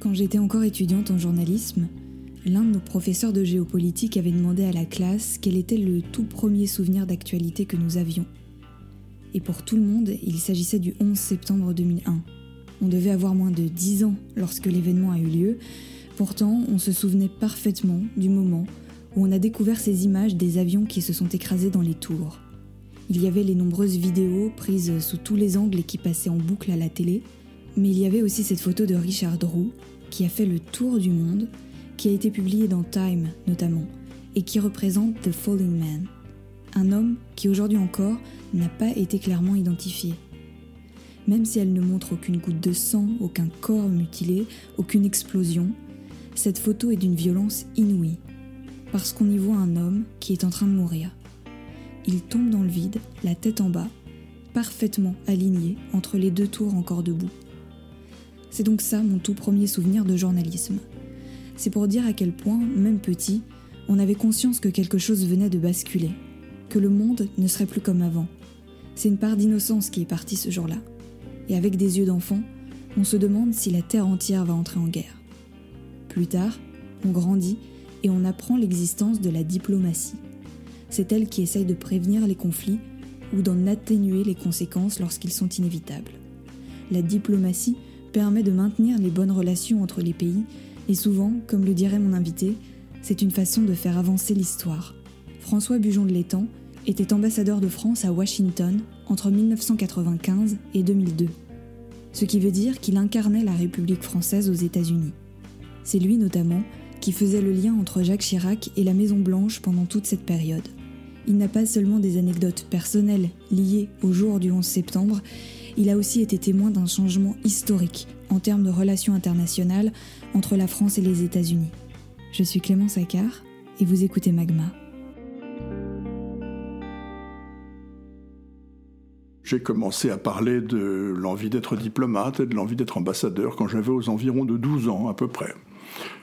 Quand j'étais encore étudiante en journalisme, l'un de nos professeurs de géopolitique avait demandé à la classe quel était le tout premier souvenir d'actualité que nous avions. Et pour tout le monde, il s'agissait du 11 septembre 2001. On devait avoir moins de 10 ans lorsque l'événement a eu lieu, pourtant on se souvenait parfaitement du moment où on a découvert ces images des avions qui se sont écrasés dans les tours. Il y avait les nombreuses vidéos prises sous tous les angles et qui passaient en boucle à la télé, mais il y avait aussi cette photo de Richard Roux, qui a fait le tour du monde, qui a été publiée dans Time notamment, et qui représente The Falling Man, un homme qui aujourd'hui encore n'a pas été clairement identifié. Même si elle ne montre aucune goutte de sang, aucun corps mutilé, aucune explosion, cette photo est d'une violence inouïe, parce qu'on y voit un homme qui est en train de mourir. Il tombe dans le vide, la tête en bas, parfaitement aligné entre les deux tours encore debout. C'est donc ça mon tout premier souvenir de journalisme. C'est pour dire à quel point, même petit, on avait conscience que quelque chose venait de basculer, que le monde ne serait plus comme avant. C'est une part d'innocence qui est partie ce jour-là. Et avec des yeux d'enfant, on se demande si la Terre entière va entrer en guerre. Plus tard, on grandit et on apprend l'existence de la diplomatie. C'est elle qui essaye de prévenir les conflits ou d'en atténuer les conséquences lorsqu'ils sont inévitables. La diplomatie permet de maintenir les bonnes relations entre les pays, et souvent, comme le dirait mon invité, c'est une façon de faire avancer l'histoire. François Bujon de l'Étang était ambassadeur de France à Washington entre 1995 et 2002, ce qui veut dire qu'il incarnait la République française aux États-Unis. C'est lui notamment qui faisait le lien entre Jacques Chirac et la Maison Blanche pendant toute cette période. Il n'a pas seulement des anecdotes personnelles liées au jour du 11 septembre, il a aussi été témoin d'un changement historique en termes de relations internationales entre la France et les États-Unis. Je suis Clément Saccard et vous écoutez Magma. J'ai commencé à parler de l'envie d'être diplomate et de l'envie d'être ambassadeur quand j'avais aux environs de 12 ans à peu près.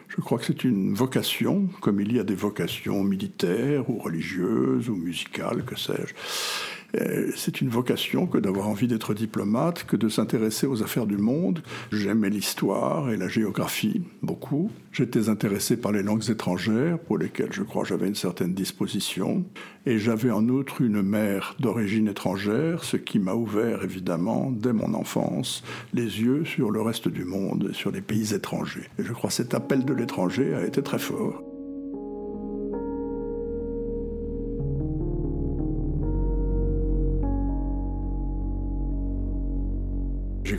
Je crois que c'est une vocation, comme il y a des vocations militaires ou religieuses ou musicales, que sais-je. Euh, c'est une vocation que d'avoir envie d'être diplomate, que de s'intéresser aux affaires du monde. J'aimais l'histoire et la géographie beaucoup. J'étais intéressé par les langues étrangères, pour lesquelles je crois j'avais une certaine disposition. Et j'avais en outre une mère d'origine étrangère, ce qui m'a ouvert évidemment, dès mon enfance, les yeux sur le reste du monde, sur les pays étrangers. Et je crois que cet appel de l'étranger a été très fort.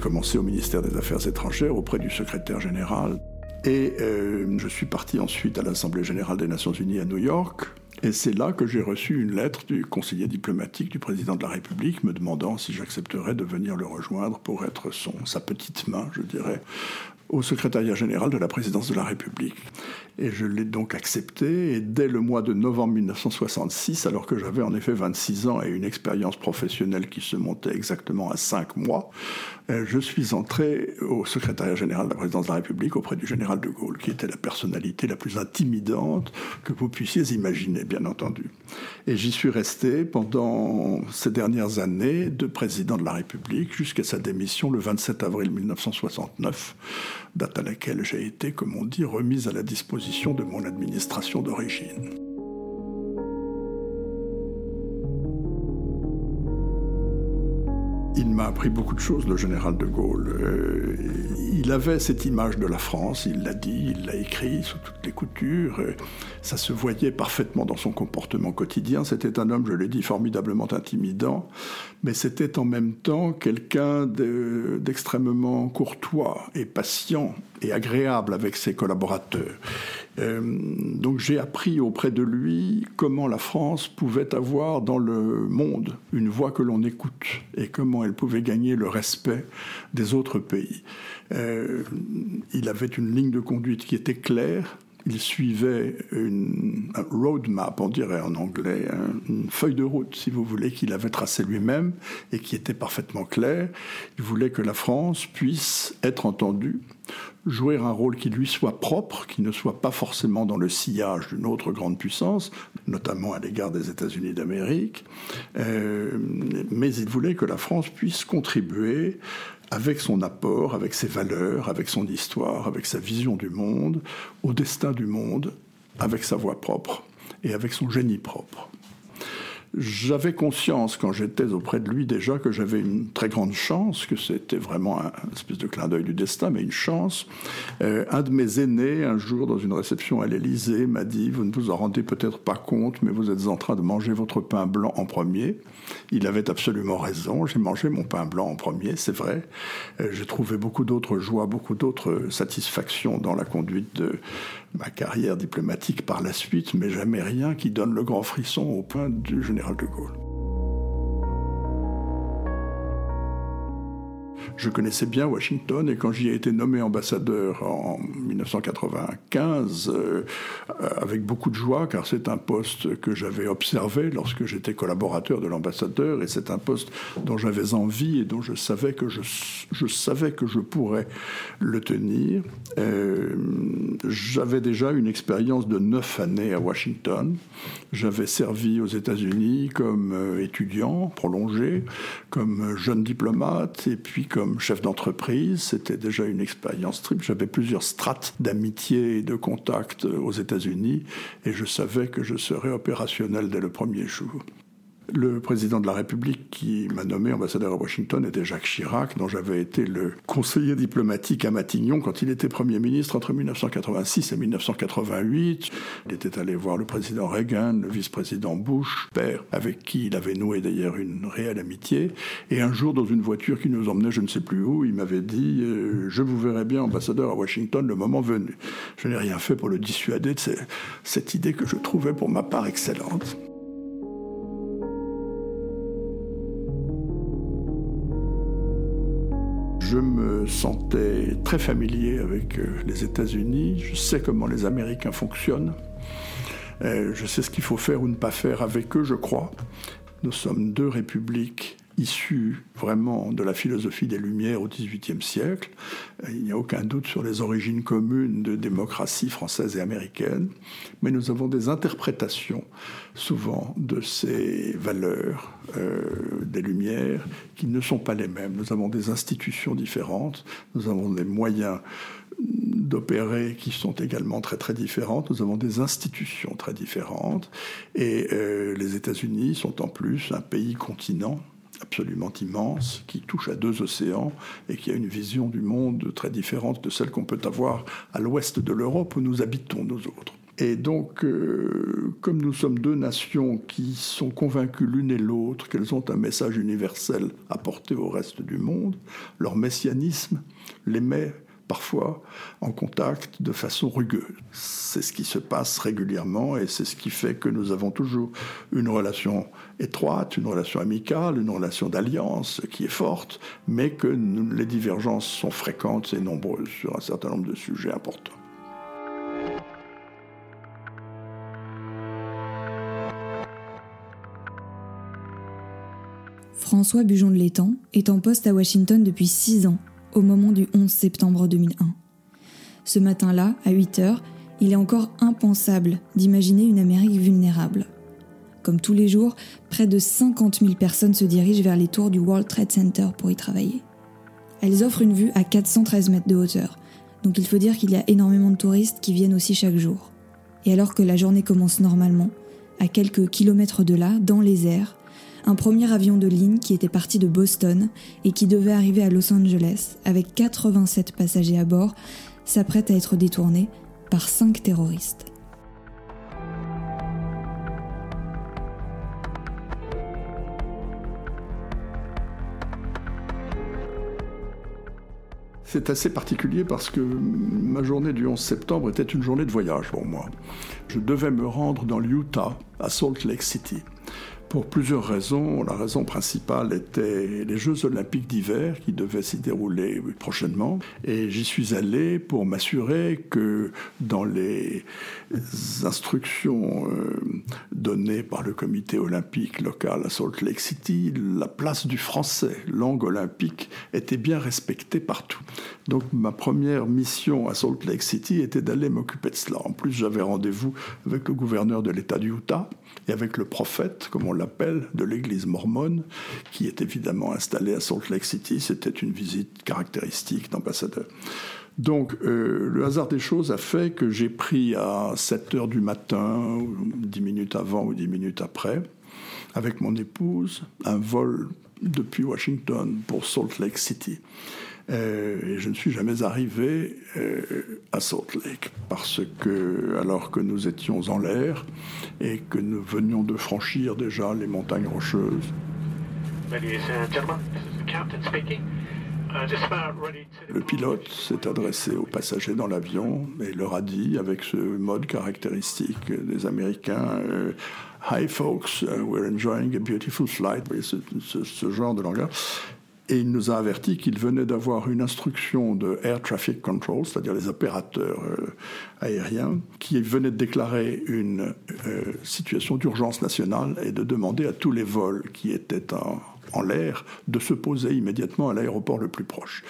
Commencé au ministère des Affaires étrangères auprès du secrétaire général. Et euh, je suis parti ensuite à l'Assemblée générale des Nations unies à New York. Et c'est là que j'ai reçu une lettre du conseiller diplomatique du président de la République me demandant si j'accepterais de venir le rejoindre pour être son, sa petite main, je dirais, au secrétariat général de la présidence de la République. Et je l'ai donc accepté, et dès le mois de novembre 1966, alors que j'avais en effet 26 ans et une expérience professionnelle qui se montait exactement à 5 mois, je suis entré au secrétariat général de la présidence de la République auprès du général de Gaulle, qui était la personnalité la plus intimidante que vous puissiez imaginer, bien entendu. Et j'y suis resté pendant ces dernières années de président de la République jusqu'à sa démission le 27 avril 1969 date à laquelle j'ai été, comme on dit, remise à la disposition de mon administration d'origine. M'a appris beaucoup de choses, le général de Gaulle. Euh, il avait cette image de la France, il l'a dit, il l'a écrit sous toutes les coutures. Ça se voyait parfaitement dans son comportement quotidien. C'était un homme, je l'ai dit, formidablement intimidant, mais c'était en même temps quelqu'un d'extrêmement courtois et patient et agréable avec ses collaborateurs. Euh, donc j'ai appris auprès de lui comment la France pouvait avoir dans le monde une voix que l'on écoute et comment elle pouvait gagner le respect des autres pays. Euh, il avait une ligne de conduite qui était claire, il suivait une roadmap, on dirait en anglais, hein, une feuille de route, si vous voulez, qu'il avait tracée lui-même et qui était parfaitement claire. Il voulait que la France puisse être entendue, jouer un rôle qui lui soit propre, qui ne soit pas forcément dans le sillage d'une autre grande puissance, notamment à l'égard des États-Unis d'Amérique, euh, mais il voulait que la France puisse contribuer avec son apport, avec ses valeurs, avec son histoire, avec sa vision du monde, au destin du monde, avec sa voix propre et avec son génie propre. J'avais conscience, quand j'étais auprès de lui déjà, que j'avais une très grande chance, que c'était vraiment un, espèce de clin d'œil du destin, mais une chance. Euh, un de mes aînés, un jour, dans une réception à l'Élysée, m'a dit Vous ne vous en rendez peut-être pas compte, mais vous êtes en train de manger votre pain blanc en premier. Il avait absolument raison. J'ai mangé mon pain blanc en premier, c'est vrai. Euh, j'ai trouvé beaucoup d'autres joies, beaucoup d'autres satisfactions dans la conduite de ma carrière diplomatique par la suite, mais jamais rien qui donne le grand frisson au point du général de Gaulle. Je connaissais bien Washington et quand j'y ai été nommé ambassadeur en 1995, euh, avec beaucoup de joie, car c'est un poste que j'avais observé lorsque j'étais collaborateur de l'ambassadeur et c'est un poste dont j'avais envie et dont je savais que je, savais que je pourrais le tenir. Euh, j'avais déjà une expérience de neuf années à Washington. J'avais servi aux États-Unis comme euh, étudiant prolongé, comme jeune diplomate et puis comme chef d'entreprise. C'était déjà une expérience triple. J'avais plusieurs strates d'amitié et de contact aux États-Unis et je savais que je serais opérationnel dès le premier jour. Le président de la République qui m'a nommé ambassadeur à Washington était Jacques Chirac, dont j'avais été le conseiller diplomatique à Matignon quand il était Premier ministre entre 1986 et 1988. Il était allé voir le président Reagan, le vice-président Bush, père avec qui il avait noué d'ailleurs une réelle amitié. Et un jour, dans une voiture qui nous emmenait je ne sais plus où, il m'avait dit euh, Je vous verrai bien ambassadeur à Washington le moment venu ». Je n'ai rien fait pour le dissuader de cette idée que je trouvais pour ma part excellente. Me sentais très familier avec euh, les États-Unis. Je sais comment les Américains fonctionnent. Euh, je sais ce qu'il faut faire ou ne pas faire avec eux, je crois. Nous sommes deux républiques issu vraiment de la philosophie des Lumières au XVIIIe siècle. Il n'y a aucun doute sur les origines communes de démocratie française et américaine, mais nous avons des interprétations souvent de ces valeurs euh, des Lumières qui ne sont pas les mêmes. Nous avons des institutions différentes, nous avons des moyens d'opérer qui sont également très très différentes. Nous avons des institutions très différentes et euh, les États-Unis sont en plus un pays continent absolument immense, qui touche à deux océans et qui a une vision du monde très différente de celle qu'on peut avoir à l'ouest de l'Europe où nous habitons, nous autres. Et donc, euh, comme nous sommes deux nations qui sont convaincues l'une et l'autre qu'elles ont un message universel à porter au reste du monde, leur messianisme les met parfois en contact de façon rugueuse. C'est ce qui se passe régulièrement et c'est ce qui fait que nous avons toujours une relation étroite, une relation amicale, une relation d'alliance qui est forte, mais que les divergences sont fréquentes et nombreuses sur un certain nombre de sujets importants. François Bujon de l'Étang est en poste à Washington depuis six ans au moment du 11 septembre 2001. Ce matin-là, à 8 heures, il est encore impensable d'imaginer une Amérique vulnérable. Comme tous les jours, près de 50 000 personnes se dirigent vers les tours du World Trade Center pour y travailler. Elles offrent une vue à 413 mètres de hauteur, donc il faut dire qu'il y a énormément de touristes qui viennent aussi chaque jour. Et alors que la journée commence normalement, à quelques kilomètres de là, dans les airs, un premier avion de ligne qui était parti de Boston et qui devait arriver à Los Angeles avec 87 passagers à bord s'apprête à être détourné par cinq terroristes. C'est assez particulier parce que ma journée du 11 septembre était une journée de voyage pour moi. Je devais me rendre dans l'Utah, à Salt Lake City. Pour plusieurs raisons. La raison principale était les Jeux olympiques d'hiver qui devaient s'y dérouler prochainement. Et j'y suis allé pour m'assurer que dans les instructions euh, données par le comité olympique local à Salt Lake City, la place du français, langue olympique, était bien respectée partout. Donc ma première mission à Salt Lake City était d'aller m'occuper de cela. En plus, j'avais rendez-vous avec le gouverneur de l'État du Utah et avec le prophète, comme on l'appelle, de l'église mormone, qui est évidemment installée à Salt Lake City. C'était une visite caractéristique d'ambassadeur. Donc, euh, le hasard des choses a fait que j'ai pris à 7 heures du matin, 10 minutes avant ou 10 minutes après, avec mon épouse, un vol depuis Washington pour Salt Lake City. Euh, et je ne suis jamais arrivé euh, à Salt Lake parce que, alors que nous étions en l'air et que nous venions de franchir déjà les montagnes rocheuses, le pilote s'est adressé aux passagers dans l'avion et leur a dit, avec ce mode caractéristique des Américains, euh, Hi folks, uh, we're enjoying a beautiful flight, ce, ce, genre de langage. Et il nous a averti qu'il venait d'avoir une instruction de Air Traffic Control, c'est-à-dire les opérateurs euh, aériens, qui venaient de déclarer une euh, situation d'urgence nationale et de demander à tous les vols qui étaient en, en l'air de se poser immédiatement à l'aéroport le plus proche.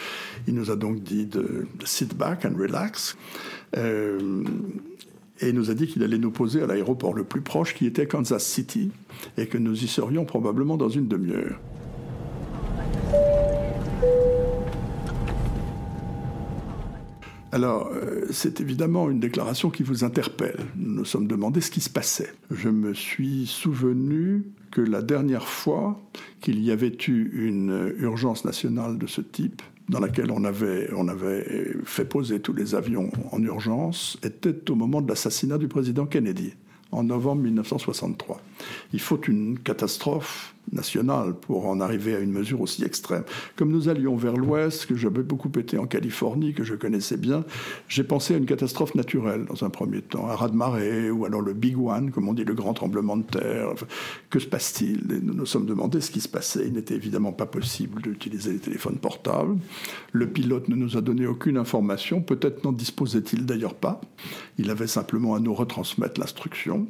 Il nous a donc dit de, sit back and relax. Euh, et nous a dit qu'il allait nous poser à l'aéroport le plus proche qui était Kansas City et que nous y serions probablement dans une demi-heure. Alors, euh, c'est évidemment une déclaration qui vous interpelle. Nous nous sommes demandé ce qui se passait. Je me suis souvenu que la dernière fois qu'il y avait eu une urgence nationale de ce type, dans laquelle on avait, on avait fait poser tous les avions en urgence, était au moment de l'assassinat du président Kennedy, en novembre 1963. Il faut une catastrophe nationale pour en arriver à une mesure aussi extrême. Comme nous allions vers l'ouest, que j'avais beaucoup été en Californie, que je connaissais bien, j'ai pensé à une catastrophe naturelle dans un premier temps, un raz-de-marée ou alors le Big One, comme on dit, le grand tremblement de terre. que se passe-t-il? Et nous nous sommes demandé ce qui se passait. Il n'était évidemment pas possible d'utiliser les téléphones portables. Le pilote ne nous a donné aucune information, peut-être n'en disposait-il d'ailleurs pas. Il avait simplement à nous retransmettre l'instruction.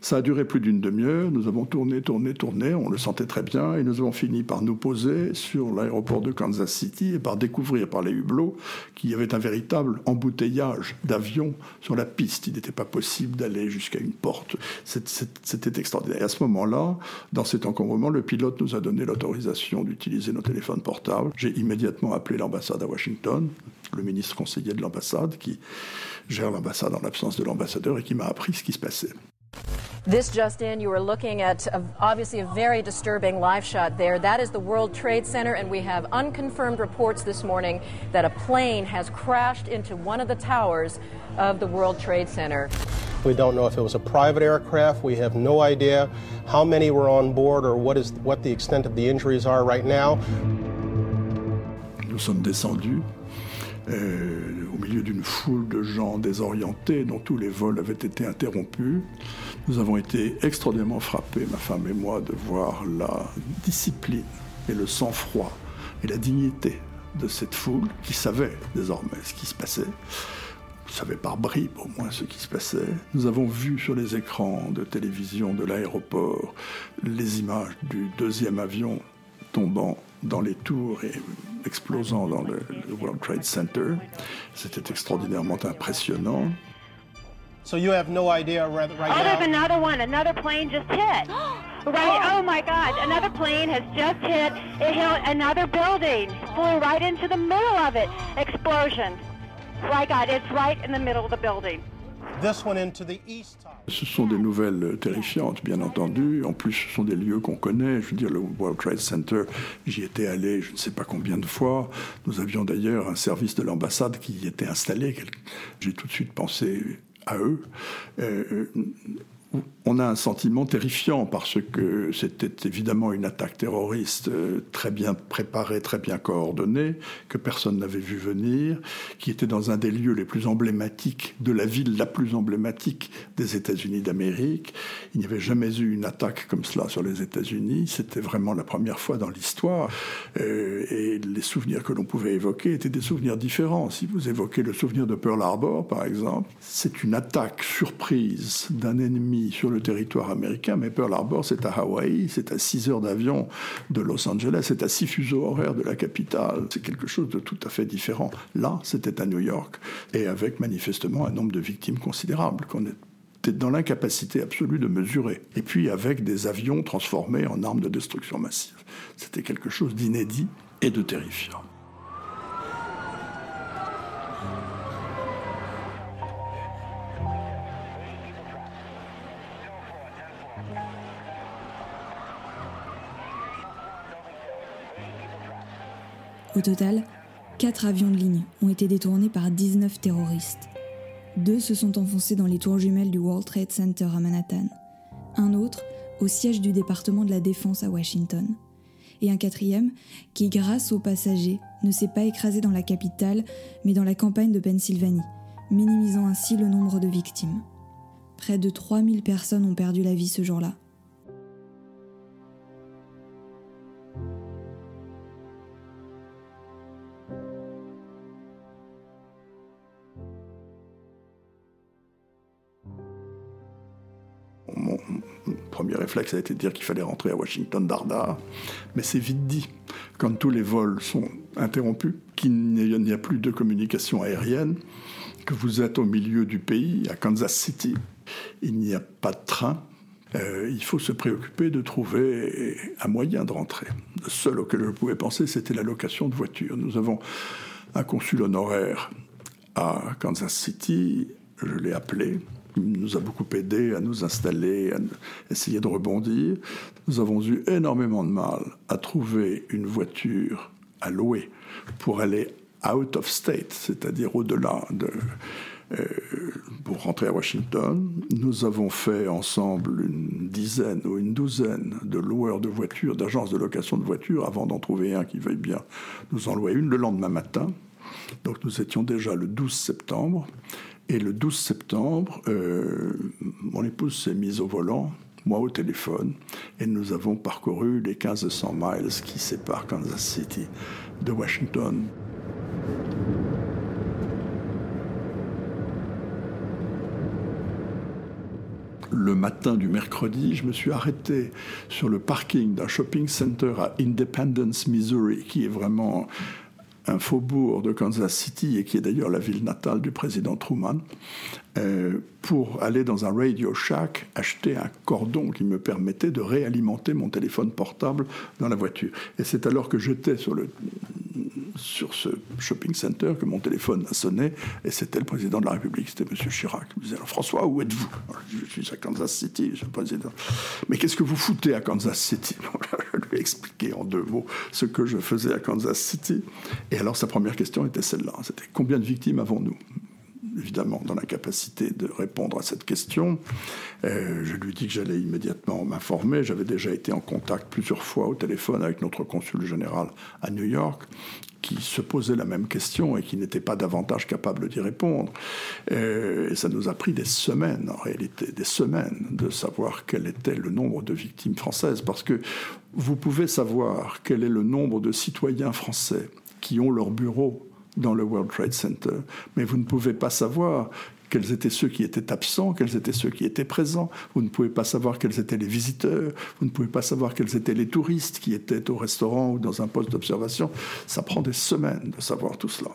Ça a duré plus d'une demi-heure, nous avons tourné, tourné, tourné, on le sentait très bien, et nous avons fini par nous poser sur l'aéroport de Kansas City et par découvrir par les hublots qu'il y avait un véritable embouteillage d'avions sur la piste. Il n'était pas possible d'aller jusqu'à une porte. C'était extraordinaire. Et à ce moment-là, dans cet encombrement, le pilote nous a donné l'autorisation d'utiliser nos téléphones portables. J'ai immédiatement appelé l'ambassade à Washington, le ministre conseiller de l'ambassade qui gère l'ambassade en l'absence de l'ambassadeur et qui m'a appris ce qui se passait. This just in, you are looking at a, obviously a very disturbing live shot there. That is the World Trade Center, and we have unconfirmed reports this morning that a plane has crashed into one of the towers of the World Trade Center. We don't know if it was a private aircraft. We have no idea how many were on board or what is what the extent of the injuries are right now. Nous sommes descendus Euh, au milieu d'une foule de gens désorientés dont tous les vols avaient été interrompus. Nous avons été extraordinairement frappés, ma femme et moi, de voir la discipline et le sang-froid et la dignité de cette foule qui savait désormais ce qui se passait, savait par bribes au moins ce qui se passait. Nous avons vu sur les écrans de télévision de l'aéroport les images du deuxième avion tombant dans les tours et explosant dans le, le World Trade Center. C'était extraordinairement impressionnant. So you have no idea right, right oh, now? there's another one. Another plane just hit. right. Oh my God! Another plane has just hit. It hit another building. Flew right into the middle of it. Explosion. My God! It's right in the middle of the building. Ce sont des nouvelles terrifiantes, bien entendu. En plus, ce sont des lieux qu'on connaît. Je veux dire, le World Trade Center, j'y étais allé je ne sais pas combien de fois. Nous avions d'ailleurs un service de l'ambassade qui y était installé. J'ai tout de suite pensé à eux. Euh, on a un sentiment terrifiant parce que c'était évidemment une attaque terroriste euh, très bien préparée, très bien coordonnée, que personne n'avait vu venir, qui était dans un des lieux les plus emblématiques de la ville la plus emblématique des États-Unis d'Amérique. Il n'y avait jamais eu une attaque comme cela sur les États-Unis. C'était vraiment la première fois dans l'histoire. Euh, et les souvenirs que l'on pouvait évoquer étaient des souvenirs différents. Si vous évoquez le souvenir de Pearl Harbor, par exemple, c'est une attaque surprise d'un ennemi sur le territoire américain, mais Pearl Harbor, c'est à Hawaï, c'est à 6 heures d'avion de Los Angeles, c'est à 6 fuseaux horaires de la capitale. C'est quelque chose de tout à fait différent. Là, c'était à New York, et avec manifestement un nombre de victimes considérable qu'on était dans l'incapacité absolue de mesurer. Et puis avec des avions transformés en armes de destruction massive. C'était quelque chose d'inédit et de terrifiant. Au total, quatre avions de ligne ont été détournés par 19 terroristes. Deux se sont enfoncés dans les tours jumelles du World Trade Center à Manhattan. Un autre au siège du département de la Défense à Washington. Et un quatrième qui, grâce aux passagers, ne s'est pas écrasé dans la capitale, mais dans la campagne de Pennsylvanie, minimisant ainsi le nombre de victimes. Près de 3000 personnes ont perdu la vie ce jour-là. Premier réflexe a été de dire qu'il fallait rentrer à Washington d'Ardard, mais c'est vite dit. Quand tous les vols sont interrompus, qu'il n'y a plus de communication aérienne, que vous êtes au milieu du pays, à Kansas City, il n'y a pas de train, euh, il faut se préoccuper de trouver un moyen de rentrer. Le seul auquel je pouvais penser, c'était la location de voitures. Nous avons un consul honoraire à Kansas City, je l'ai appelé, nous a beaucoup aidé à nous installer, à essayer de rebondir. Nous avons eu énormément de mal à trouver une voiture à louer pour aller out of state, c'est-à-dire au-delà de, euh, pour rentrer à Washington. Nous avons fait ensemble une dizaine ou une douzaine de loueurs de voitures, d'agences de location de voitures, avant d'en trouver un qui veuille bien nous en louer une le lendemain matin. Donc nous étions déjà le 12 septembre. Et le 12 septembre, euh, mon épouse s'est mise au volant, moi au téléphone, et nous avons parcouru les 1500 miles qui séparent Kansas City de Washington. le matin du mercredi, je me suis arrêté sur le parking d'un shopping center à Independence, Missouri, qui est vraiment un faubourg de Kansas City, et qui est d'ailleurs la ville natale du président Truman, euh, pour aller dans un Radio Shack acheter un cordon qui me permettait de réalimenter mon téléphone portable dans la voiture. Et c'est alors que j'étais sur le sur ce shopping center que mon téléphone a sonné et c'était le président de la République, c'était M. Chirac. Il me disait François, où êtes-vous? Je suis à Kansas City, Monsieur le Président. Mais qu'est-ce que vous foutez à Kansas City? Je lui ai expliqué en deux mots ce que je faisais à Kansas City. Et alors sa première question était celle-là c'était combien de victimes avons-nous? Évidemment dans la capacité de répondre à cette question. Euh, je lui dis que j'allais immédiatement m'informer. J'avais déjà été en contact plusieurs fois au téléphone avec notre consul général à New York qui se posait la même question et qui n'était pas davantage capable d'y répondre. Euh, et ça nous a pris des semaines, en réalité, des semaines, de savoir quel était le nombre de victimes françaises, parce que vous pouvez savoir quel est le nombre de citoyens français qui ont leur bureau dans le World Trade Center, mais vous ne pouvez pas savoir quels étaient ceux qui étaient absents, quels étaient ceux qui étaient présents. Vous ne pouvez pas savoir quels étaient les visiteurs, vous ne pouvez pas savoir quels étaient les touristes qui étaient au restaurant ou dans un poste d'observation. Ça prend des semaines de savoir tout cela.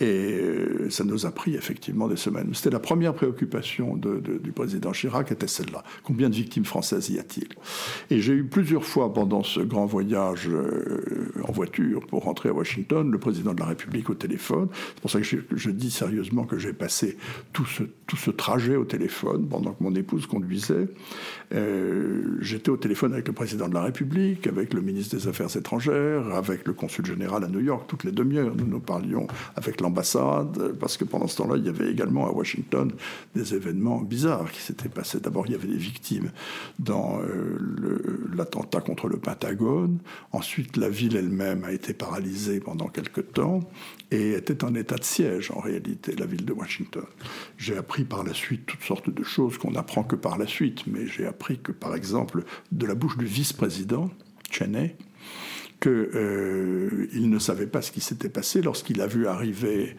Et ça nous a pris effectivement des semaines. C'était la première préoccupation du président Chirac, était celle-là. Combien de victimes françaises y a-t-il? Et j'ai eu plusieurs fois pendant ce grand voyage euh, en voiture pour rentrer à Washington le président de la République au téléphone. C'est pour ça que je, dis sérieusement que j'ai passé tout tout ce trajet au téléphone pendant que mon épouse conduisait. Euh, j'étais au téléphone avec le président de la République, avec le ministre des Affaires étrangères, avec le consul général à New York. Toutes les demi-heures, nous nous parlions avec l'ambassade, parce que pendant ce temps-là, il y avait également à Washington des événements bizarres qui s'étaient passés. D'abord, il y avait des victimes dans euh, l'attentat contre le Pentagone. Ensuite, la ville elle-même a été paralysée pendant quelque temps et était en état de siège, en réalité, la ville de Washington. J'ai appris par la suite toutes sortes de choses qu'on n'apprend que par la suite, mais j'ai appris que, par exemple, de la bouche du vice-président, Cheney, qu'il euh, ne savait pas ce qui s'était passé lorsqu'il a vu arriver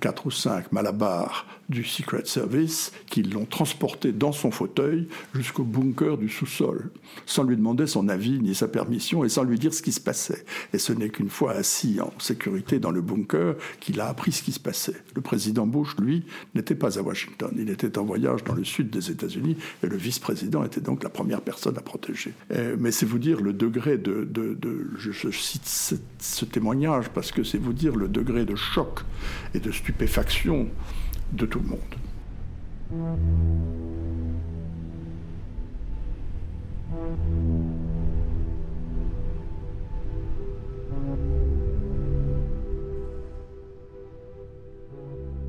quatre ou cinq malabars du Secret Service qui l'ont transporté dans son fauteuil jusqu'au bunker du sous-sol, sans lui demander son avis ni sa permission et sans lui dire ce qui se passait. Et ce n'est qu'une fois assis en sécurité dans le bunker qu'il a appris ce qui se passait. Le président Bush, lui, n'était pas à Washington. Il était en voyage dans le sud des États-Unis et le vice-président était donc la première personne à protéger. mais c'est vous dire le degré de... je, cite ce témoignage parce que c'est vous dire le degré de choc et de stupéfaction de tout le monde.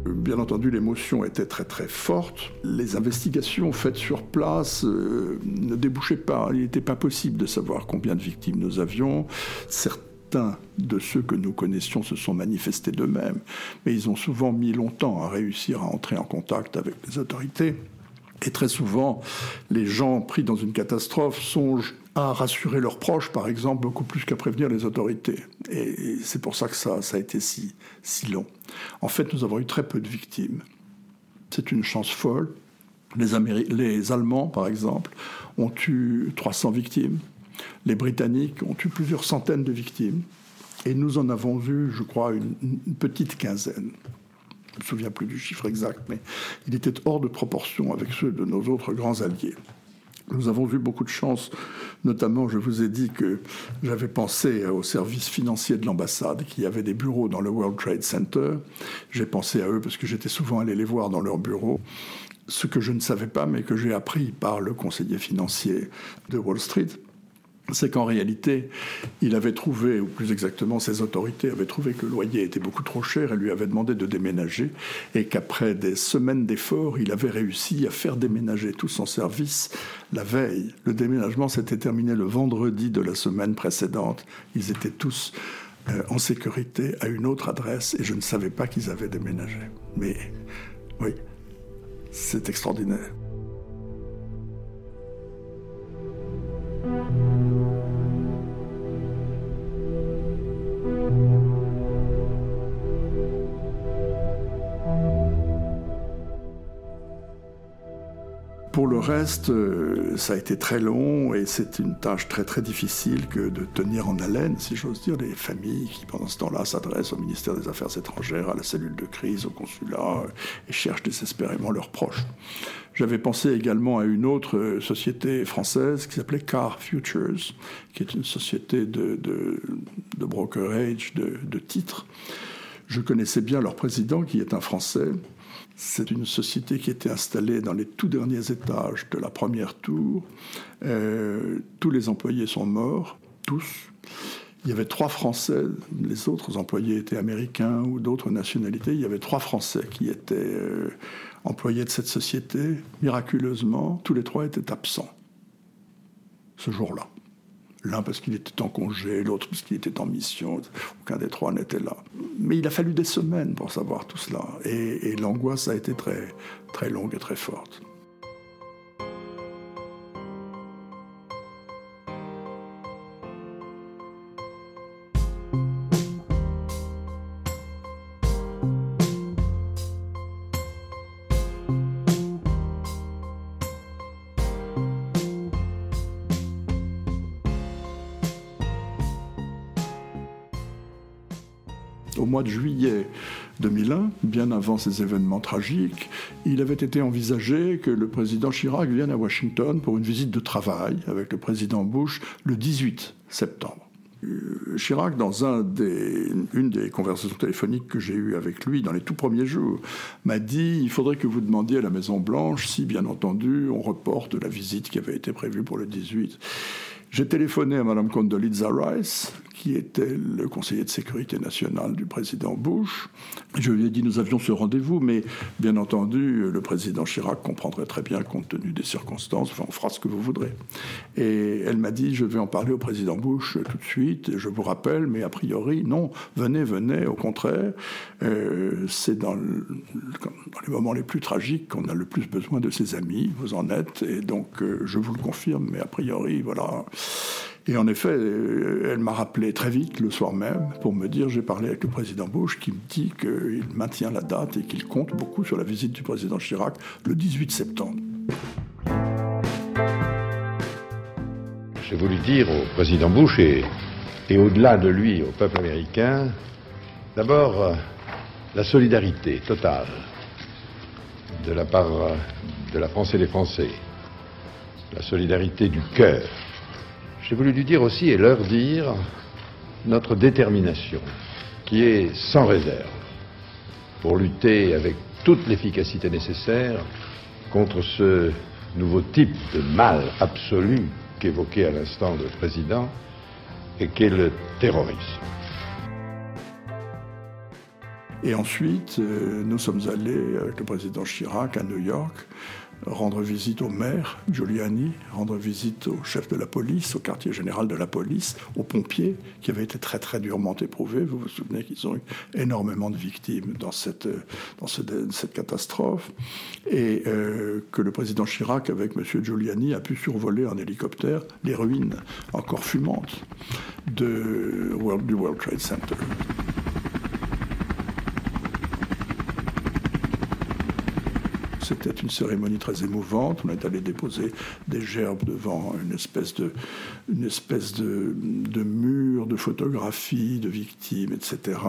Bien entendu, l'émotion était très très forte. Les investigations faites sur place euh, ne débouchaient pas. Il n'était pas possible de savoir combien de victimes nous avions. Certains certains de ceux que nous connaissions se sont manifestés d'eux-mêmes, mais ils ont souvent mis longtemps à réussir à entrer en contact avec les autorités. Et très souvent, les gens pris dans une catastrophe songent à rassurer leurs proches, par exemple, beaucoup plus qu'à prévenir les autorités. Et c'est pour ça que ça, a été si, si long. En fait, nous avons eu très peu de victimes. C'est une chance folle. Les, les Allemands, par exemple, ont eu 300 victimes. Les Britanniques ont eu plusieurs centaines de victimes et nous en avons eu, je crois, une, petite quinzaine. Je ne me souviens plus du chiffre exact, mais il était hors de proportion avec ceux de nos autres grands alliés. Nous avons eu beaucoup de chance, notamment, je vous ai dit que j'avais pensé au service financier de l'ambassade, qui avait des bureaux dans le World Trade Center. J'ai pensé à eux parce que j'étais souvent allé les voir dans leurs bureaux. Ce que je ne savais pas, mais que j'ai appris par le conseiller financier de Wall Street, c'est qu'en réalité, il avait trouvé, ou plus exactement, ses autorités avaient trouvé que le loyer était beaucoup trop cher et lui avaient demandé de déménager, et qu'après des semaines d'efforts, il avait réussi à faire déménager tout son service la veille. Le déménagement s'était terminé le vendredi de la semaine précédente. Ils étaient tous euh, en sécurité à une autre adresse, et je ne savais pas qu'ils avaient déménagé. Mais oui, c'est extraordinaire. Reste, euh, ça a été très long et c'est une tâche très très difficile que de tenir en haleine, si j'ose dire, les familles qui pendant ce temps-là s'adressent au ministère des Affaires étrangères, à la cellule de crise, au consulat et cherchent désespérément leurs proches. J'avais pensé également à une autre euh, société française qui s'appelait Car Futures, qui est une société de, de, de brokerage de, de titres. Je connaissais bien leur président qui est un Français c'est une société qui était installée dans les tout derniers étages de la première tour. Euh, tous les employés sont morts, tous. Il y avait trois Français, les autres employés étaient américains ou d'autres nationalités. Il y avait trois Français qui étaient euh, employés de cette société. Miraculeusement, tous les trois étaient absents ce jour-là. L'un parce qu'il était en congé, l'autre parce qu'il était en mission. Aucun des trois n'était là. Mais il a fallu des semaines pour savoir tout cela. Et, l'angoisse a été très, très longue et très forte. Mois de juillet 2001, bien avant ces événements tragiques, il avait été envisagé que le président Chirac vienne à Washington pour une visite de travail avec le président Bush le 18 septembre. Euh, Chirac, dans une des conversations téléphoniques que j'ai eues avec lui dans les tout premiers jours, m'a dit il faudrait que vous demandiez à la Maison Blanche si, bien entendu, on reporte la visite qui avait été prévue pour le 18. J'ai téléphoné à Mme Condoleezza Rice, qui était le conseiller de sécurité nationale du président Bush. Je lui ai dit nous avions ce rendez-vous, mais bien entendu, le président Chirac comprendrait très bien compte tenu des circonstances, on fera ce que vous voudrez. Et elle m'a dit je vais en parler au président Bush tout de suite, je vous rappelle, mais a priori, non, venez, venez, au contraire, euh, c'est dans, dans, les moments les plus tragiques qu'on a le plus besoin de ses amis, vous en êtes, et donc euh, je vous le confirme, mais a priori, voilà. Et en effet, euh, elle m'a rappelé très vite le soir même pour me dire j'ai parlé avec le président Bush qui me dit qu'il maintient la date et qu'il compte beaucoup sur la visite du président Chirac le 18 septembre. J'ai voulu dire au président Bush et, et au-delà de lui au peuple américain, d'abord euh, la solidarité totale de la part euh, de la France et des Français, la solidarité du cœur j'ai voulu lui dire aussi et leur dire notre détermination, qui est sans réserve, pour lutter avec toute l'efficacité nécessaire contre ce nouveau type de mal absolu qu'évoquait à l'instant le président et qu'est le terrorisme. Et ensuite, euh, nous sommes allés avec le président Chirac à New York rendre visite au maire Giuliani, rendre visite au chef de la police, au quartier général de la police, aux pompiers qui avaient été très très durement éprouvés. Vous vous souvenez qu'ils ont eu énormément de victimes dans cette, dans cette, catastrophe et euh, que le président Chirac avec M. Giuliani a pu survoler en hélicoptère les ruines encore fumantes du World Trade Center. C'était une cérémonie très émouvante. On est allé déposer des gerbes devant une espèce de, une espèce de, mur de photographies de victimes, etc.,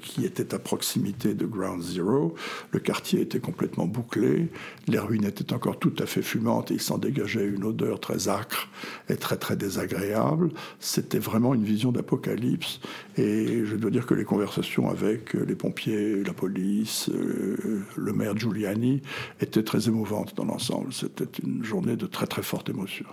qui était à proximité de Ground Zero. Le quartier était complètement bouclé. Les ruines étaient encore tout à fait fumantes et il s'en dégageait une odeur très âcre et très très désagréable. C'était vraiment une vision d'apocalypse. Et je dois dire que les conversations avec les pompiers, la police, euh, le maire Giuliani était très émouvante dans l'ensemble. C'était une journée de très très forte émotion.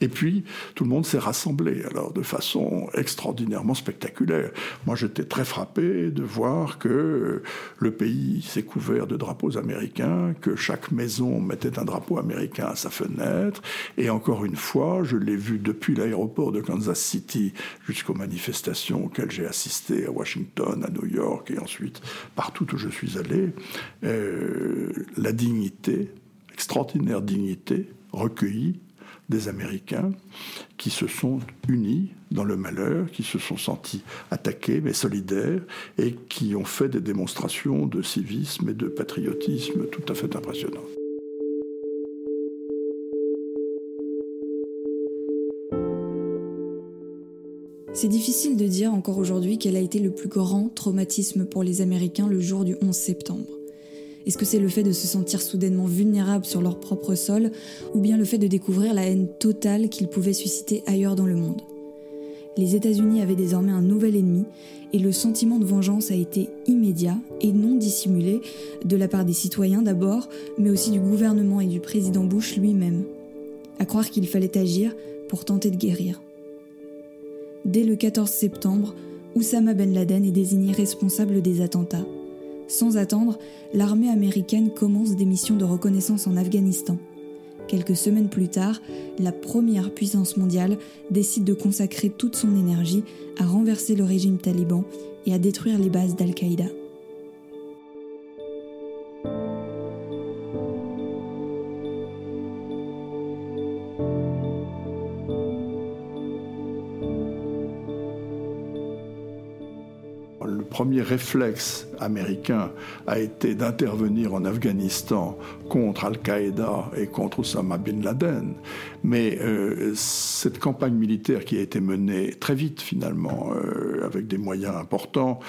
Et puis, tout le monde s'est rassemblé, alors de façon extraordinairement spectaculaire. Moi, j'étais très frappé de voir que le pays s'est couvert de drapeaux américains, que chaque maison mettait un drapeau américain à sa fenêtre. Et encore une fois, je l'ai vu depuis l'aéroport de Kansas City jusqu'aux manifestations auxquelles j'ai assisté à Washington, à New York et ensuite partout où je suis allé. Euh, la dignité extraordinaire dignité recueillie des Américains qui se sont unis dans le malheur, qui se sont sentis attaqués mais solidaires et qui ont fait des démonstrations de civisme et de patriotisme tout à fait impressionnantes. C'est difficile de dire encore aujourd'hui quel a été le plus grand traumatisme pour les Américains le jour du 11 septembre. Est-ce que c'est le fait de se sentir soudainement vulnérable sur leur propre sol, ou bien le fait de découvrir la haine totale qu'ils pouvaient susciter ailleurs dans le monde? Les États-Unis avaient désormais un nouvel ennemi, et le sentiment de vengeance a été immédiat et non dissimulé, de la part des citoyens d'abord, mais aussi du gouvernement et du président Bush lui-même. À croire qu'il fallait agir pour tenter de guérir. Dès le 14 septembre, Oussama Ben Laden est désigné responsable des attentats. Sans attendre, l'armée américaine commence des missions de reconnaissance en Afghanistan. Quelques semaines plus tard, la première puissance mondiale décide de consacrer toute son énergie à renverser le régime taliban et à détruire les bases d'Al-Qaïda. premier réflexe américain a été d'intervenir en Afghanistan contre Al-Qaïda et contre Osama bin Laden. Mais euh, cette campagne militaire qui a été menée très vite finalement, euh, avec des moyens importants,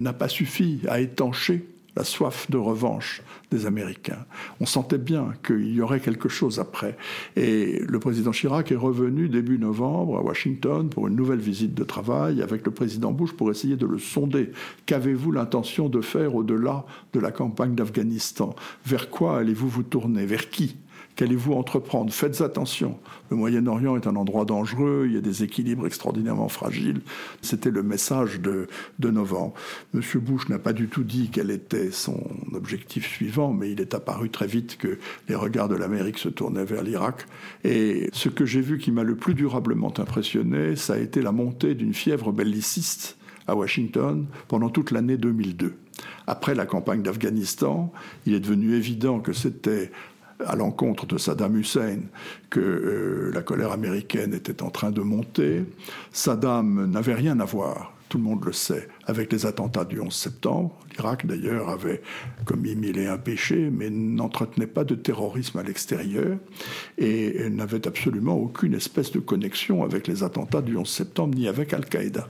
n'a pas suffi à étancher la soif de revanche des Américains. On sentait bien qu'il y aurait quelque chose après. Et le président Chirac est revenu début novembre à Washington pour une nouvelle visite de travail avec le président Bush pour essayer de le sonder. Qu'avez-vous l'intention de faire au-delà de la campagne d'Afghanistan? Vers quoi allez-vous vous tourner? Vers qui? Qu'allez-vous entreprendre? Faites attention. Le Moyen-Orient est un endroit dangereux, il y a des équilibres extraordinairement fragiles. C'était le message de, de novembre. M. Bush n'a pas du tout dit quel était son objectif suivant, mais il est apparu très vite que les regards de l'Amérique se tournaient vers l'Irak. Et ce que j'ai vu qui m'a le plus durablement impressionné, ça a été la montée d'une fièvre belliciste à Washington pendant toute l'année 2002. Après la campagne d'Afghanistan, il est devenu évident que c'était à l'encontre de Saddam Hussein que euh, la colère américaine était en train de monter. Saddam n'avait rien à voir, tout le monde le sait, avec les attentats du 11 septembre. L'Irak, d'ailleurs, avait commis mille et un péchés, mais n'entretenait pas de terrorisme à l'extérieur et n'avait absolument aucune espèce de connexion avec les attentats du 11 septembre ni avec Al-Qaïda.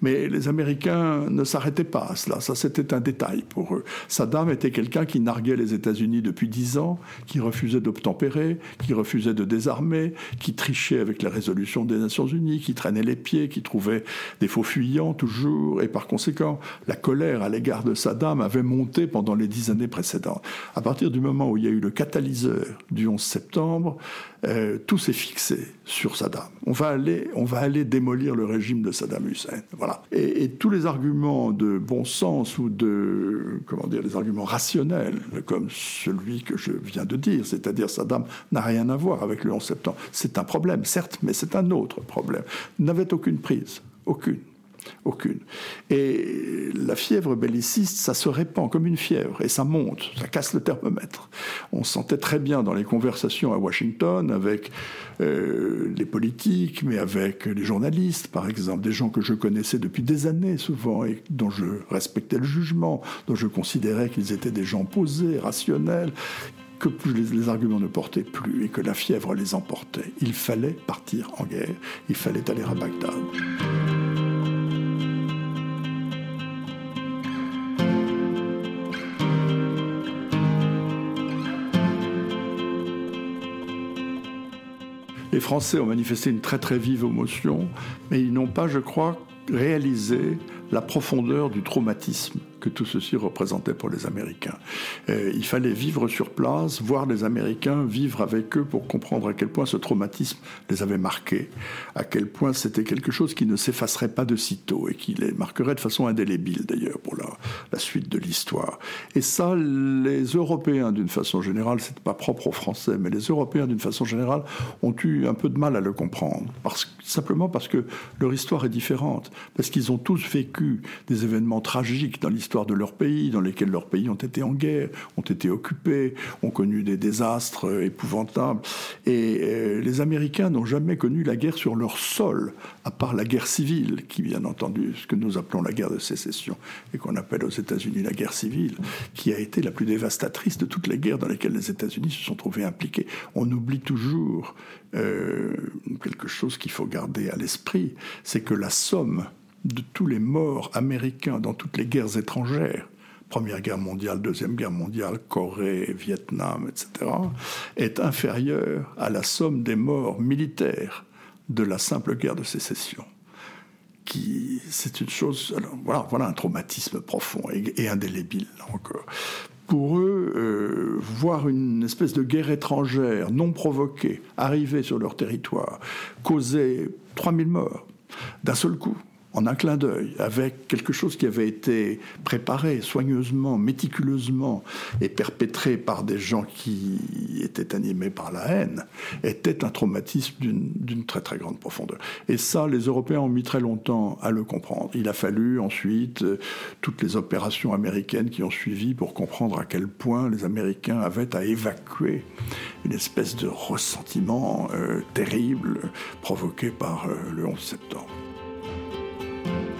Mais les Américains ne s'arrêtaient pas à cela, ça c'était un détail pour eux. Saddam était quelqu'un qui narguait les États-Unis depuis dix ans, qui refusait d'obtempérer, qui refusait de désarmer, qui trichait avec les résolutions des Nations Unies, qui traînait les pieds, qui trouvait des faux fuyants toujours, et par conséquent, la colère à l'égard de Saddam avait monté pendant les dix années précédentes. À partir du moment où il y a eu le catalyseur du 11 septembre, euh, tout s'est fixé sur Saddam. On va aller, on va aller démolir le régime de Saddam Hussein. Voilà. Et, tous les arguments de bon sens ou de, comment dire, les arguments rationnels, comme celui que je viens de dire, c'est-à-dire Saddam n'a rien à voir avec le 11 septembre. C'est un problème, certes, mais c'est un autre problème. N'avait aucune prise, aucune. Aucune. Et la fièvre belliciste, ça se répand comme une fièvre et ça monte, ça casse le thermomètre. On sentait très bien dans les conversations à Washington avec euh, les politiques, mais avec les journalistes, par exemple, des gens que je connaissais depuis des années souvent et dont je respectais le jugement, dont je considérais qu'ils étaient des gens posés, rationnels, que plus les, arguments ne portaient plus et que la fièvre les emportait. Il fallait partir en guerre, il fallait aller à Bagdad. Français ont manifesté une très très vive émotion, mais ils n'ont pas, je crois, réalisé la profondeur du traumatisme que tout ceci représentait pour les Américains. Euh, il fallait vivre sur place, voir les Américains, vivre avec eux pour comprendre à quel point ce traumatisme les avait marqués, à quel point c'était quelque chose qui ne s'effacerait pas de sitôt et qui les marquerait de façon indélébile d'ailleurs pour la, suite de l'histoire. Et ça, les Européens d'une façon générale, c'est pas propre aux Français, mais les Européens d'une façon générale ont eu un peu de mal à le comprendre, simplement parce que leur histoire est différente, parce qu'ils ont tous vécu des événements tragiques dans l'histoire de leur pays, dans lesquels leurs pays ont été en guerre, ont été occupés, ont connu des désastres épouvantables. Et euh, les Américains n'ont jamais connu la guerre sur leur sol, à part la guerre civile, qui bien entendu, ce que nous appelons la guerre de sécession, et qu'on appelle aux États-Unis la guerre civile, qui a été la plus dévastatrice de toutes les guerres dans lesquelles les États-Unis se sont trouvés impliqués. On oublie toujours euh, quelque chose qu'il faut garder à l'esprit, c'est que la somme de tous les morts américains dans toutes les guerres étrangères, Première Guerre mondiale, Deuxième Guerre mondiale, Corée, Vietnam, etc., est inférieure à la somme des morts militaires de la simple guerre de sécession. Qui, c'est une chose, voilà, voilà un traumatisme profond et, indélébile, encore. Pour eux, euh, voir une espèce de guerre étrangère non provoquée arriver sur leur territoire, causer 3000 morts d'un seul coup, en un clin d'œil, avec quelque chose qui avait été préparé soigneusement, méticuleusement et perpétré par des gens qui étaient animés par la haine, était un traumatisme d'une très très grande profondeur. Et ça, les Européens ont mis très longtemps à le comprendre. Il a fallu ensuite euh, toutes les opérations américaines qui ont suivi pour comprendre à quel point les Américains avaient à évacuer une espèce de ressentiment euh, terrible provoqué par euh, le 11 septembre. thank you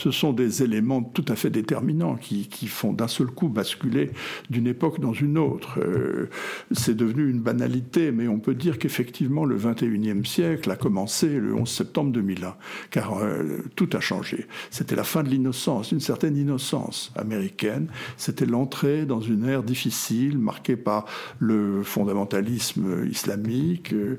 ce sont des éléments tout à fait déterminants qui, font d'un seul coup basculer d'une époque dans une autre. Euh, c'est devenu une banalité, mais on peut dire qu'effectivement le 21e siècle a commencé le 11 septembre 2001, car euh, tout a changé. C'était la fin de l'innocence, une certaine innocence américaine. C'était l'entrée dans une ère difficile, marquée par le fondamentalisme islamique, euh,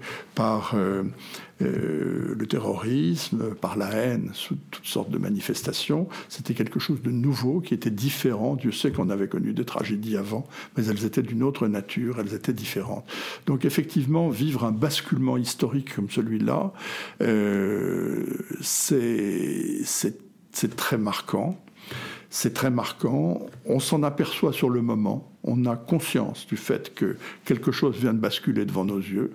par le terrorisme, par la haine, sous toutes sortes de manifestations manifestations, c'était quelque chose de nouveau, qui était différent. Dieu sait qu'on avait connu des tragédies avant, mais elles étaient d'une autre nature, elles étaient différentes. Donc effectivement, vivre un basculement historique comme celui-là, euh, c'est très marquant. C'est très marquant. On s'en aperçoit sur le moment. On a conscience du fait que quelque chose vient de basculer devant nos yeux.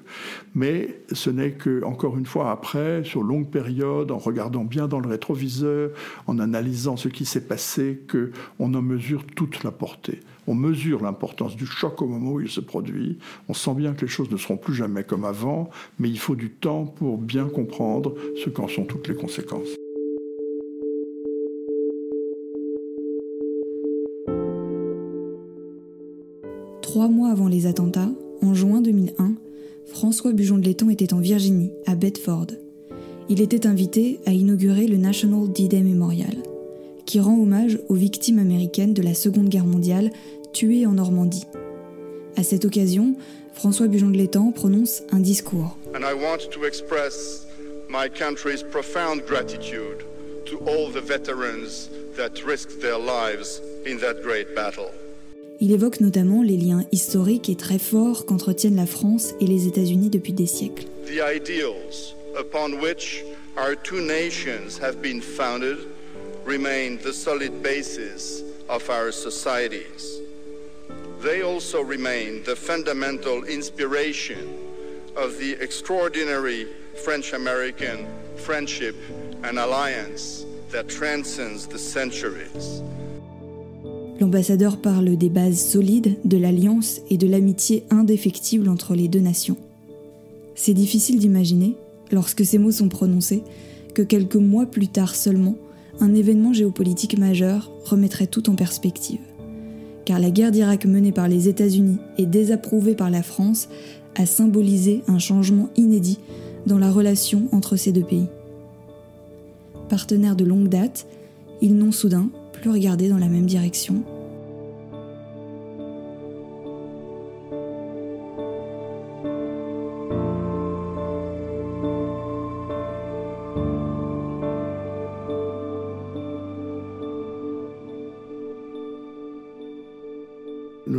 Mais ce n'est que, encore une fois, après, sur longue période, en regardant bien dans le rétroviseur, en analysant ce qui s'est passé, qu'on en mesure toute la portée. On mesure l'importance du choc au moment où il se produit. On sent bien que les choses ne seront plus jamais comme avant, mais il faut du temps pour bien comprendre ce qu'en sont toutes les conséquences. Trois mois avant les attentats, en juin 2001, François Bujon de Letton était en Virginie, à Bedford. Il était invité à inaugurer le National D-Day Memorial, qui rend hommage aux victimes américaines de la Seconde Guerre mondiale tuées en Normandie. À cette occasion, François Bujon de Letton prononce un discours. And I want to express my country's profound gratitude to all the veterans that risked their lives in that great battle. Il évoque notamment les liens historiques et très forts qu'entretiennent la France et les États-Unis depuis des siècles. The ideals upon which our two nations have been founded remain the solid basis of our societies. They also remain the fundamental inspiration of the extraordinary French American friendship and alliance that transcends the centuries. L'ambassadeur parle des bases solides de l'alliance et de l'amitié indéfectible entre les deux nations. C'est difficile d'imaginer, lorsque ces mots sont prononcés, que quelques mois plus tard seulement, un événement géopolitique majeur remettrait tout en perspective. Car la guerre d'Irak menée par les États-Unis et désapprouvée par la France a symbolisé un changement inédit dans la relation entre ces deux pays. Partenaires de longue date, ils n'ont soudain plus regardé dans la même direction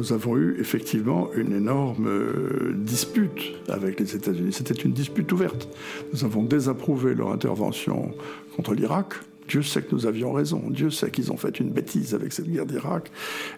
nous avons eu effectivement une énorme euh, dispute avec les États-Unis. C'était une dispute ouverte. Nous avons désapprouvé leur intervention contre l'Irak. Dieu sait que nous avions raison. Dieu sait qu'ils ont fait une bêtise avec cette guerre d'Irak.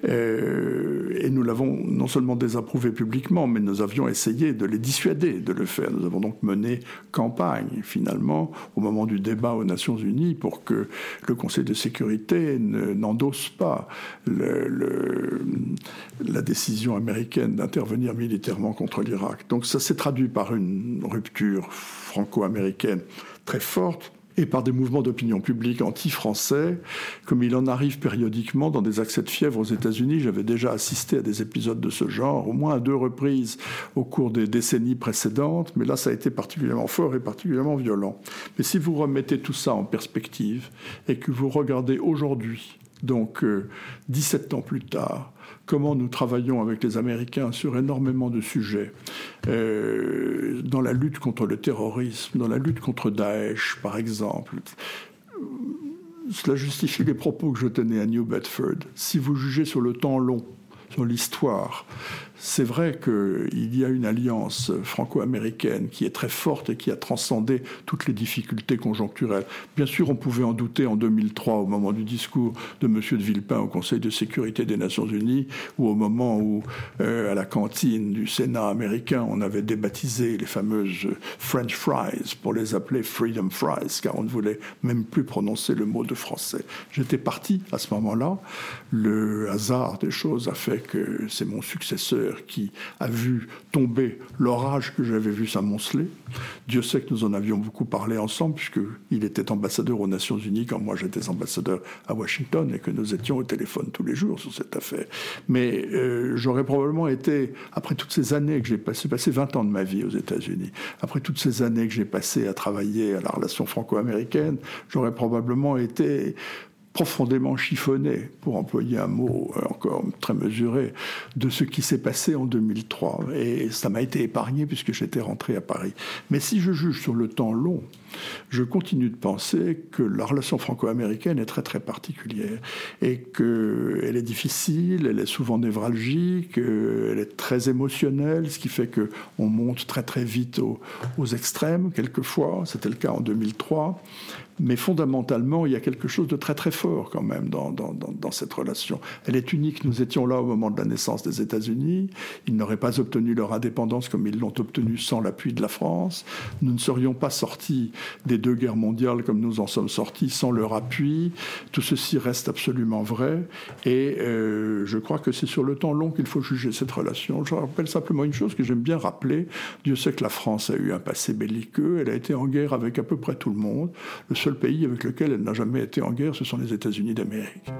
Euh, et nous l'avons non seulement désapprouvé publiquement, mais nous avions essayé de les dissuader de le faire. Nous avons donc mené campagne, finalement, au moment du débat aux Nations Unies, pour que le Conseil de sécurité n'endosse pas la décision américaine d'intervenir militairement contre l'Irak. Donc ça s'est traduit par une rupture franco-américaine très forte et par des mouvements d'opinion publique anti-français, comme il en arrive périodiquement dans des accès de fièvre aux États-Unis. J'avais déjà assisté à des épisodes de ce genre, au moins à deux reprises au cours des décennies précédentes, mais là ça a été particulièrement fort et particulièrement violent. Mais si vous remettez tout ça en perspective et que vous regardez aujourd'hui, donc 17 euh, ans plus tard, comment nous travaillons avec les Américains sur énormément de sujets, euh, dans la lutte contre le terrorisme, dans la lutte contre Daesh, par exemple. Cela justifie les propos que je tenais à New Bedford. Si vous jugez sur le temps long, sur l'histoire, c'est vrai qu'il y a une alliance franco-américaine qui est très forte et qui a transcendé toutes les difficultés conjoncturelles. Bien sûr, on pouvait en douter en 2003 au moment du discours de M. de Villepin au Conseil de sécurité des Nations Unies ou au moment où, euh, à la cantine du Sénat américain, on avait débaptisé les fameuses French fries pour les appeler Freedom Fries, car on ne voulait même plus prononcer le mot de français. J'étais parti à ce moment-là. Le hasard des choses a fait que c'est mon successeur qui a vu tomber l'orage que j'avais vu s'amonceler. Dieu sait que nous en avions beaucoup parlé ensemble, puisqu'il était ambassadeur aux Nations Unies quand moi j'étais ambassadeur à Washington et que nous étions au téléphone tous les jours sur cette affaire. Mais euh, j'aurais probablement été, après toutes ces années que j'ai passé, passé 20 ans de ma vie aux États-Unis, après toutes ces années que j'ai passées à travailler à la relation franco-américaine, j'aurais probablement été profondément chiffonné, pour employer un mot euh, encore très mesuré, de ce qui s'est passé en 2003. Et ça m'a été épargné puisque j'étais rentré à Paris. Mais si je juge sur le temps long, je continue de penser que la relation franco-américaine est très très particulière et qu'elle est difficile, elle est souvent névralgique, euh, elle est très émotionnelle, ce qui fait qu'on monte très très vite aux, aux extrêmes quelquefois. C'était le cas en 2003. Mais fondamentalement, il y a quelque chose de très très fort quand même dans, cette relation. Elle est unique. Nous étions là au moment de la naissance des États-Unis. Ils n'auraient pas obtenu leur indépendance comme ils l'ont obtenu sans l'appui de la France. Nous ne serions pas sortis des deux guerres mondiales comme nous en sommes sortis sans leur appui. Tout ceci reste absolument vrai. Et euh, je crois que c'est sur le temps long qu'il faut juger cette relation. Je rappelle simplement une chose que j'aime bien rappeler. Dieu sait que la France a eu un passé belliqueux. Elle a été en guerre avec à peu près tout le monde. Pays avec lequel elle n'a jamais été en guerre, ce sont les États-Unis d'Amérique.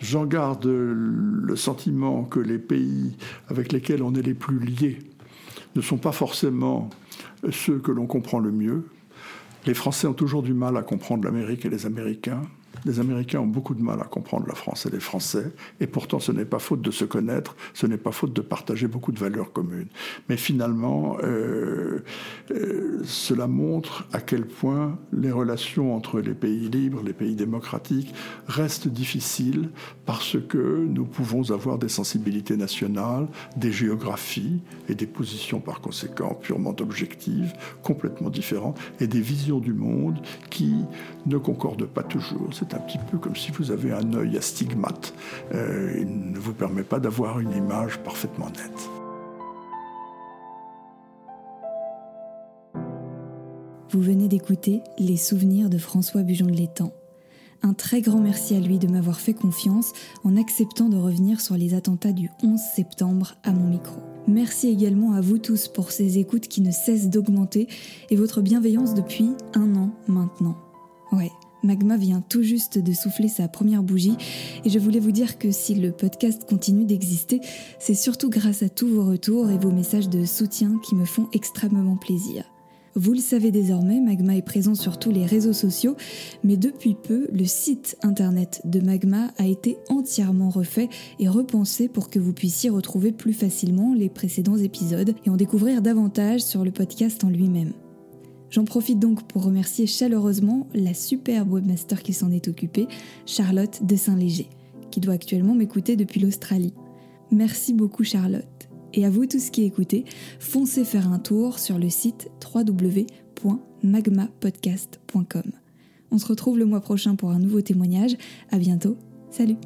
J'en garde le sentiment que les pays avec lesquels on est les plus liés ne sont pas forcément ceux que l'on comprend le mieux. Les Français ont toujours du mal à comprendre l'Amérique et les Américains. Les Américains ont beaucoup de mal à comprendre la France et les Français, et pourtant ce n'est pas faute de se connaître, ce n'est pas faute de partager beaucoup de valeurs communes. Mais finalement, euh, euh, cela montre à quel point les relations entre les pays libres, les pays démocratiques, restent difficiles parce que nous pouvons avoir des sensibilités nationales, des géographies et des positions par conséquent purement objectives, complètement différentes, et des visions du monde qui ne concordent pas toujours. Un petit peu comme si vous avez un œil astigmate. Euh, il ne vous permet pas d'avoir une image parfaitement nette. Vous venez d'écouter Les souvenirs de François Bujon de l'Étang. Un très grand merci à lui de m'avoir fait confiance en acceptant de revenir sur les attentats du 11 septembre à mon micro. Merci également à vous tous pour ces écoutes qui ne cessent d'augmenter et votre bienveillance depuis un an maintenant. Ouais, Magma vient tout juste de souffler sa première bougie et je voulais vous dire que si le podcast continue d'exister, c'est surtout grâce à tous vos retours et vos messages de soutien qui me font extrêmement plaisir. Vous le savez désormais, Magma est présent sur tous les réseaux sociaux, mais depuis peu, le site internet de Magma a été entièrement refait et repensé pour que vous puissiez retrouver plus facilement les précédents épisodes et en découvrir davantage sur le podcast en lui-même. J'en profite donc pour remercier chaleureusement la superbe webmaster qui s'en est occupée, Charlotte de Saint-Léger, qui doit actuellement m'écouter depuis l'Australie. Merci beaucoup Charlotte. Et à vous tous qui écoutez, foncez faire un tour sur le site www.magmapodcast.com. On se retrouve le mois prochain pour un nouveau témoignage. À bientôt. Salut